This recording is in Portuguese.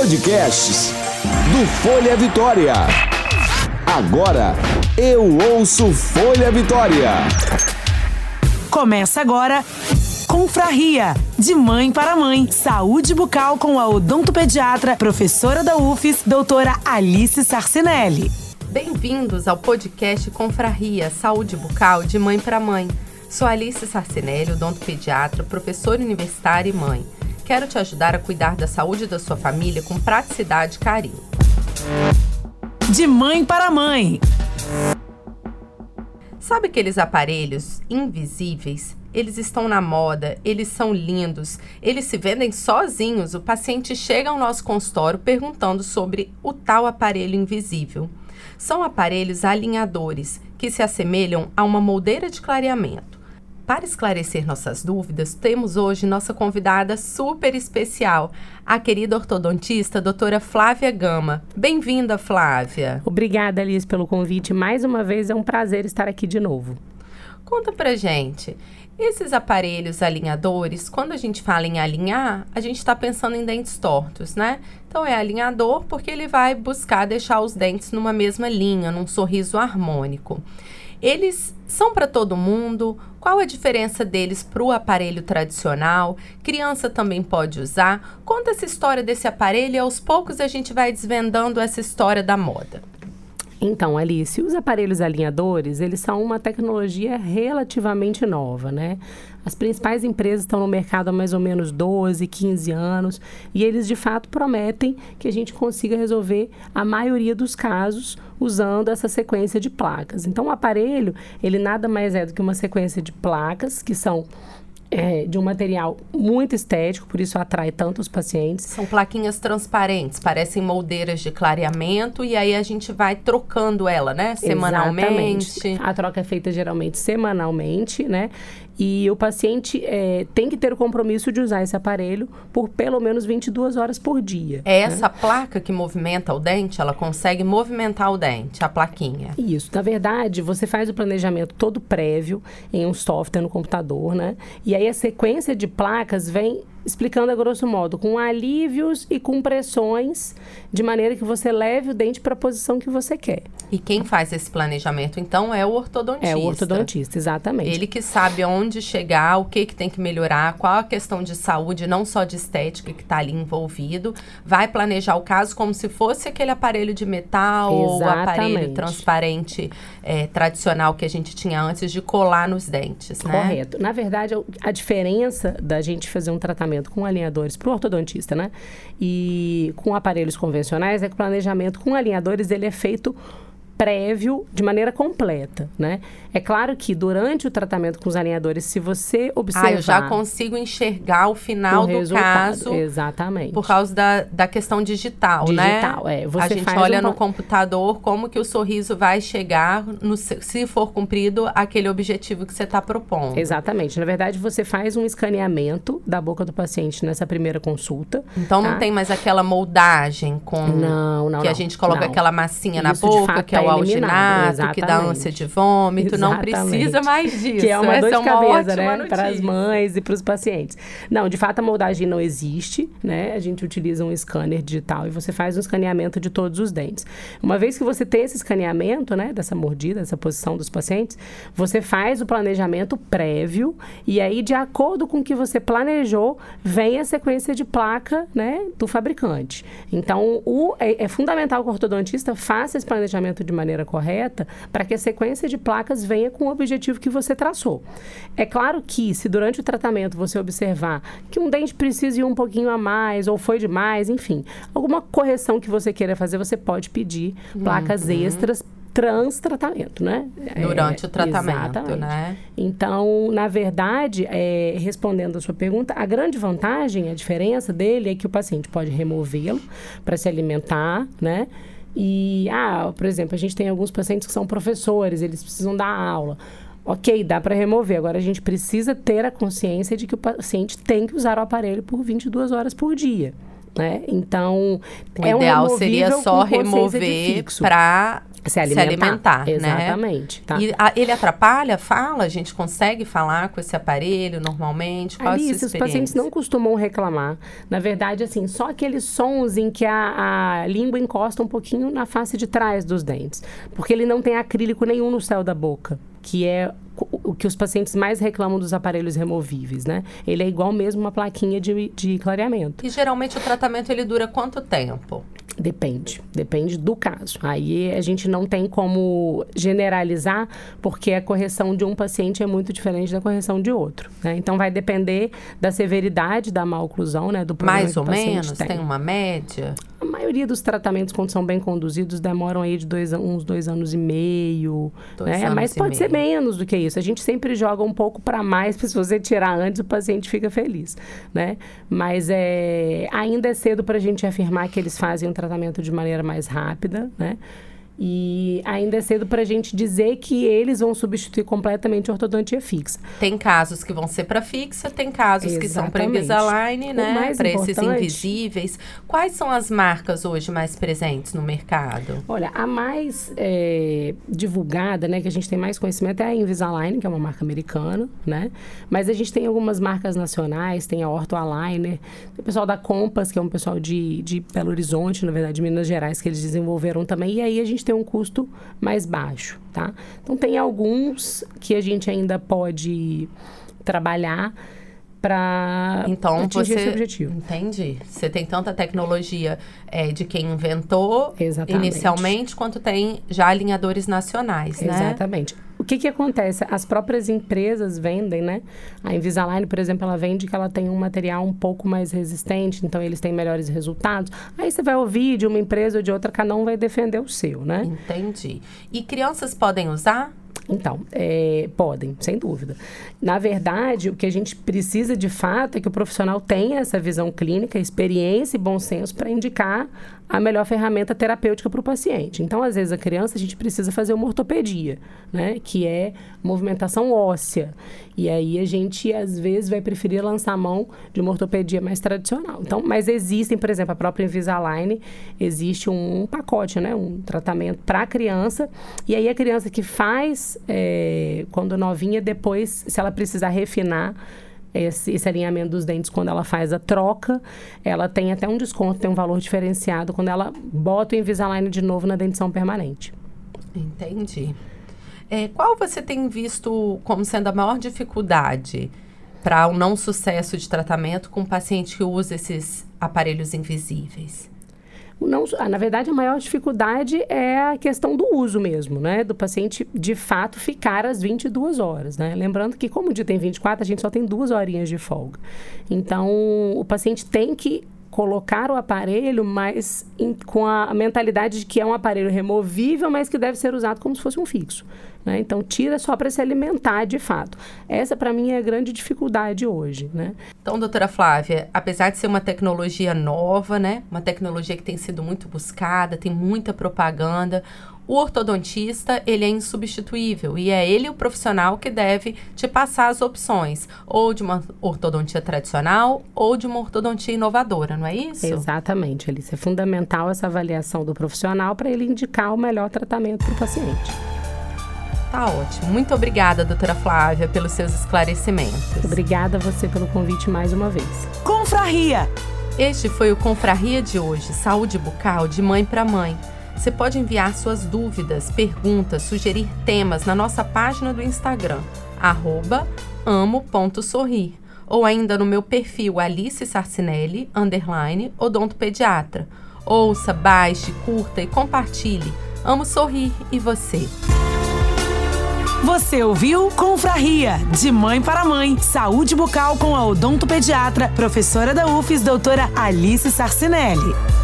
Podcasts do Folha Vitória. Agora eu ouço Folha Vitória. Começa agora Confraria, de mãe para mãe. Saúde bucal com a odontopediatra, professora da UFES, doutora Alice Sarcinelli. Bem-vindos ao podcast Confraria, Saúde bucal de mãe para mãe. Sou Alice Sarcinelli, odontopediatra, professora universitária e mãe. Quero te ajudar a cuidar da saúde da sua família com praticidade e carinho. De mãe para mãe. Sabe aqueles aparelhos invisíveis? Eles estão na moda, eles são lindos, eles se vendem sozinhos. O paciente chega ao nosso consultório perguntando sobre o tal aparelho invisível. São aparelhos alinhadores que se assemelham a uma moldeira de clareamento. Para esclarecer nossas dúvidas, temos hoje nossa convidada super especial, a querida ortodontista doutora Flávia Gama. Bem-vinda, Flávia. Obrigada, Alice, pelo convite. Mais uma vez é um prazer estar aqui de novo. Conta pra gente. Esses aparelhos alinhadores, quando a gente fala em alinhar, a gente está pensando em dentes tortos, né? Então é alinhador porque ele vai buscar deixar os dentes numa mesma linha, num sorriso harmônico. Eles são para todo mundo? Qual a diferença deles para o aparelho tradicional? Criança também pode usar? Conta essa história desse aparelho e aos poucos a gente vai desvendando essa história da moda. Então, Alice, os aparelhos alinhadores, eles são uma tecnologia relativamente nova, né? As principais empresas estão no mercado há mais ou menos 12, 15 anos e eles de fato prometem que a gente consiga resolver a maioria dos casos usando essa sequência de placas. Então, o aparelho, ele nada mais é do que uma sequência de placas que são é, de um material muito estético, por isso atrai tanto os pacientes. São plaquinhas transparentes, parecem moldeiras de clareamento e aí a gente vai trocando ela, né? Semanalmente. Exatamente. A troca é feita geralmente semanalmente, né? E o paciente é, tem que ter o compromisso de usar esse aparelho por pelo menos 22 horas por dia. É né? essa placa que movimenta o dente? Ela consegue movimentar o dente, a plaquinha? Isso. Na verdade, você faz o planejamento todo prévio em um software no computador, né? E aí a sequência de placas vem explicando a grosso modo, com alívios e com pressões, de maneira que você leve o dente para a posição que você quer. E quem faz esse planejamento, então, é o ortodontista. É o ortodontista, exatamente. Ele que sabe onde chegar, o que, que tem que melhorar, qual a questão de saúde, não só de estética que está ali envolvido, vai planejar o caso como se fosse aquele aparelho de metal exatamente. ou aparelho transparente é, tradicional que a gente tinha antes de colar nos dentes, né? Correto. Na verdade, a diferença da gente fazer um tratamento planejamento com alinhadores para o ortodontista, né? E com aparelhos convencionais, é que o planejamento com alinhadores ele é feito prévio de maneira completa, né? É claro que durante o tratamento com os alinhadores, se você observar... Ah, eu já consigo enxergar o final o do caso. Exatamente. Por causa da, da questão digital, digital né? Digital, é. Você a gente olha um... no computador como que o sorriso vai chegar, no, se for cumprido, aquele objetivo que você está propondo. Exatamente. Na verdade, você faz um escaneamento da boca do paciente nessa primeira consulta. Então, tá? não tem mais aquela moldagem com... Não, não, Que não, a gente coloca não. aquela massinha Isso, na boca, que é o tá alginato, que dá ânsia de vômito. Exatamente. Não precisa mais disso. Que é uma Essa dor de é cabeça, né? Para as mães e para os pacientes. Não, de fato, a moldagem não existe, né? A gente utiliza um scanner digital e você faz um escaneamento de todos os dentes. Uma vez que você tem esse escaneamento, né? Dessa mordida, dessa posição dos pacientes, você faz o planejamento prévio e aí, de acordo com o que você planejou, vem a sequência de placa, né? Do fabricante. Então, o, é, é fundamental que o ortodontista faça esse planejamento de maneira correta para que a sequência de placas venha com o objetivo que você traçou. É claro que se durante o tratamento você observar que um dente precisa ir um pouquinho a mais ou foi demais, enfim, alguma correção que você queira fazer, você pode pedir placas uhum. extras trans-tratamento, né? Durante é, o tratamento, exatamente. né? Então, na verdade, é, respondendo a sua pergunta, a grande vantagem, a diferença dele é que o paciente pode removê-lo para se alimentar, né? E, ah, por exemplo, a gente tem alguns pacientes que são professores, eles precisam dar aula. Ok, dá para remover. Agora a gente precisa ter a consciência de que o paciente tem que usar o aparelho por 22 horas por dia. Né? Então, o é ideal um seria só remover para se alimentar. Se alimentar né? Exatamente. Né? Tá. E a, ele atrapalha, fala? A gente consegue falar com esse aparelho normalmente? Qual Alice, os pacientes não costumam reclamar. Na verdade, assim, só aqueles sons em que a, a língua encosta um pouquinho na face de trás dos dentes. Porque ele não tem acrílico nenhum no céu da boca, que é o que os pacientes mais reclamam dos aparelhos removíveis, né? Ele é igual mesmo uma plaquinha de, de clareamento. E geralmente o tratamento ele dura quanto tempo? Depende, depende do caso. Aí a gente não tem como generalizar, porque a correção de um paciente é muito diferente da correção de outro. Né? Então vai depender da severidade da maloclusão, né? Do problema Mais ou menos, tem. tem. uma média? A maioria dos tratamentos, quando são bem conduzidos, demoram aí de dois, uns dois anos e meio. Dois né? Mas pode ser menos do que isso. A gente sempre joga um pouco para mais, se você tirar antes, o paciente fica feliz. Né? Mas é, ainda é cedo para a gente afirmar que eles fazem um tratamento de maneira mais rápida, né? E ainda é cedo para a gente dizer que eles vão substituir completamente a ortodontia fixa. Tem casos que vão ser para fixa, tem casos Exatamente. que são para Invisalign, né? Para esses invisíveis. Quais são as marcas hoje mais presentes no mercado? Olha, a mais é, divulgada, né, que a gente tem mais conhecimento é a Invisalign, que é uma marca americana, né? Mas a gente tem algumas marcas nacionais, tem a Ortho Aligner, tem o pessoal da Compass, que é um pessoal de, de Belo Horizonte, na verdade, de Minas Gerais, que eles desenvolveram também. E aí a gente ter um custo mais baixo, tá? Então, tem alguns que a gente ainda pode trabalhar para então, atingir você, esse objetivo. Entendi. Você tem tanta tecnologia é, de quem inventou Exatamente. inicialmente, quanto tem já alinhadores nacionais, né? Exatamente. O que, que acontece? As próprias empresas vendem, né? A Invisalign, por exemplo, ela vende que ela tem um material um pouco mais resistente, então eles têm melhores resultados. Aí você vai ouvir de uma empresa ou de outra, cada um vai defender o seu, né? Entendi. E crianças podem usar? Então, é, podem, sem dúvida. Na verdade, o que a gente precisa de fato é que o profissional tenha essa visão clínica, experiência e bom senso para indicar a melhor ferramenta terapêutica para o paciente. Então, às vezes, a criança, a gente precisa fazer uma ortopedia, né? Que é movimentação óssea. E aí, a gente, às vezes, vai preferir lançar a mão de uma ortopedia mais tradicional. Então, mas existem, por exemplo, a própria Invisalign, existe um pacote, né? Um tratamento para a criança. E aí, a criança que faz, é, quando novinha, depois, se ela precisar refinar, esse, esse, alinhamento dos dentes quando ela faz a troca. Ela tem até um desconto, tem um valor diferenciado quando ela bota o Invisalign de novo na dentição permanente. Entendi. É, qual você tem visto como sendo a maior dificuldade para o um não sucesso de tratamento com o paciente que usa esses aparelhos invisíveis? Não, na verdade, a maior dificuldade é a questão do uso mesmo, né? Do paciente, de fato, ficar às 22 horas, né? Lembrando que, como o dia tem 24, a gente só tem duas horinhas de folga. Então, o paciente tem que colocar o aparelho, mas em, com a mentalidade de que é um aparelho removível, mas que deve ser usado como se fosse um fixo. Né? Então, tira só para se alimentar de fato. Essa, para mim, é a grande dificuldade hoje. Né? Então, doutora Flávia, apesar de ser uma tecnologia nova, né? uma tecnologia que tem sido muito buscada, tem muita propaganda, o ortodontista, ele é insubstituível e é ele o profissional que deve te passar as opções, ou de uma ortodontia tradicional ou de uma ortodontia inovadora, não é isso? Exatamente, Alice. É fundamental essa avaliação do profissional para ele indicar o melhor tratamento para o paciente. Tá ótimo. Muito obrigada, doutora Flávia, pelos seus esclarecimentos. Obrigada a você pelo convite mais uma vez. Confraria! Este foi o Confraria de hoje, saúde bucal de mãe para mãe. Você pode enviar suas dúvidas, perguntas, sugerir temas na nossa página do Instagram, amo.sorrir, ou ainda no meu perfil Alice Sarcinelli, underline, odontopediatra. Ouça, baixe, curta e compartilhe. Amo sorrir e você. Você ouviu Confraria, de mãe para mãe. Saúde bucal com a odontopediatra, professora da UFES, doutora Alice Sarcinelli.